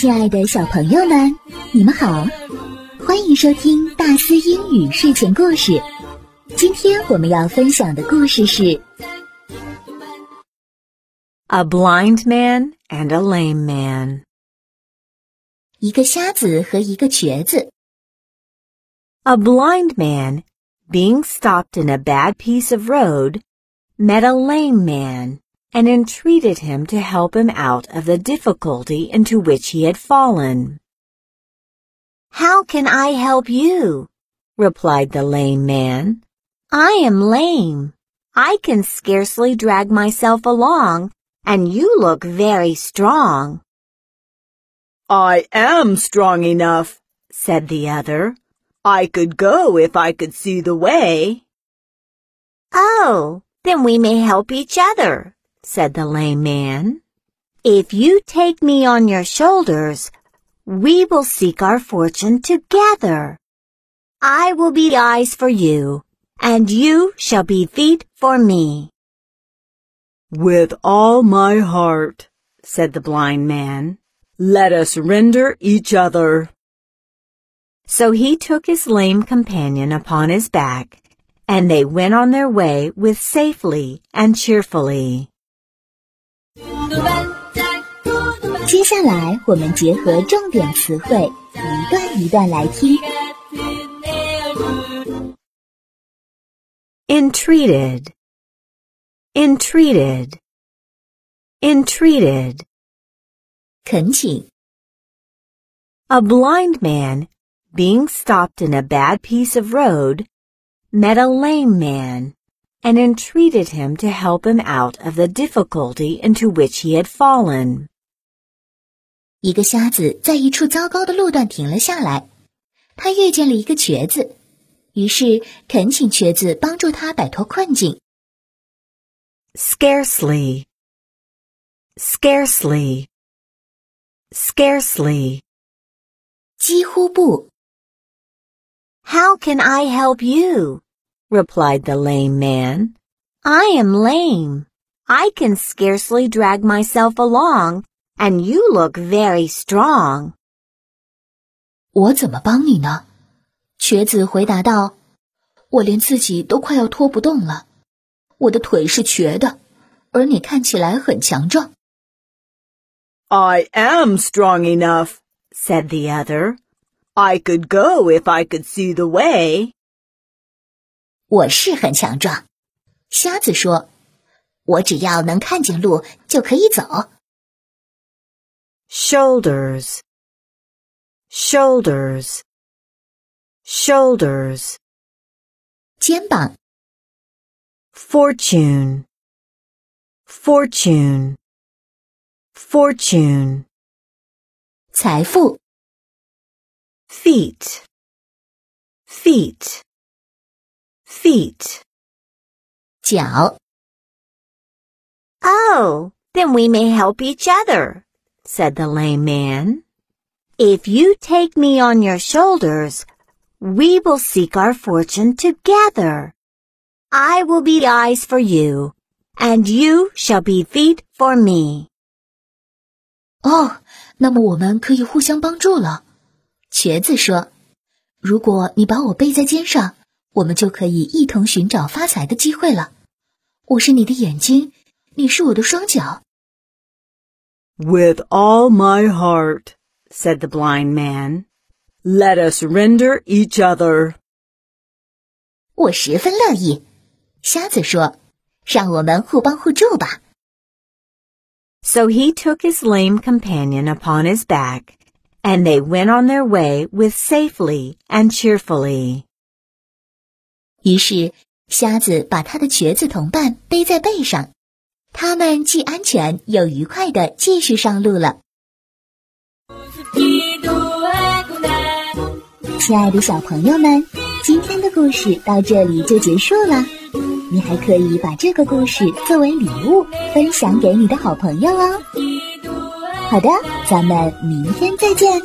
亲爱的小朋友们，你们好，欢迎收听大思英语睡前故事。今天我们要分享的故事是《A Blind Man and a Lame Man》。一个瞎子和一个瘸子。A blind man, being stopped in a bad piece of road, met a lame man and entreated him to help him out of the difficulty into which he had fallen. How can I help you? replied the lame man. I am lame. I can scarcely drag myself along, and you look very strong. I am strong enough, said the other. I could go if I could see the way. Oh, then we may help each other, said the lame man. If you take me on your shoulders, we will seek our fortune together. I will be eyes for you, and you shall be feet for me. With all my heart, said the blind man. Let us render each other. So he took his lame companion upon his back, and they went on their way with safely and cheerfully. 接下来，我们结合重点词汇，一段一段来听。 Entreated, entreated, entreated. 恳请， A blind man, being stopped in a bad piece of road, met a lame man and entreated him to help him out of the difficulty into which he had fallen. 一个瞎子在一处糟糕的路段停了下来，他遇见了一个瘸子，于是恳请瘸子帮助他摆脱困境。 Scarcely, scarcely, scarcely. 几乎不， How can I help you? replied the lame man. I am lame. I can scarcely drag myself along, and you look very strong. 我怎么帮你呢？瘸子回答道：“我连自己都快要拖不动了，我的腿是瘸的，而你看起来很强壮。 I am strong enough, said the other. I could go if I could see the way. 我是很强壮。”瞎子说：“我只要能看见路，就可以走。 Shoulders, shoulders, shoulders. 肩膀、 Fortune, fortune, fortune. 财富、 Feet, feet, feet. 脚。 Oh, then we may help each other, said the lame man. If you take me on your shoulders, we will seek our fortune together. I will be eyes for you, and you shall be feet for me. 哦，那么我们可以互相帮助了。瘸子说：“如果你把我背在肩上，我们就可以一同寻找发财的机会了。我是你的眼睛，你是我的双脚。 With all my heart, said the blind man. Let us render each other. 我十分乐意。”瞎子说：“让我们互帮互助吧。 So he took his lame companion upon his back, and they went on their way with safely and cheerfully. ”于是，瞎子把他的瘸子同伴背在背上， 他们既安全又愉快的继续上路了。亲爱的小朋友们，今天的故事到这里就结束了。你还可以把这个故事作为礼物分享给你的好朋友哦。好的，咱们明天再见。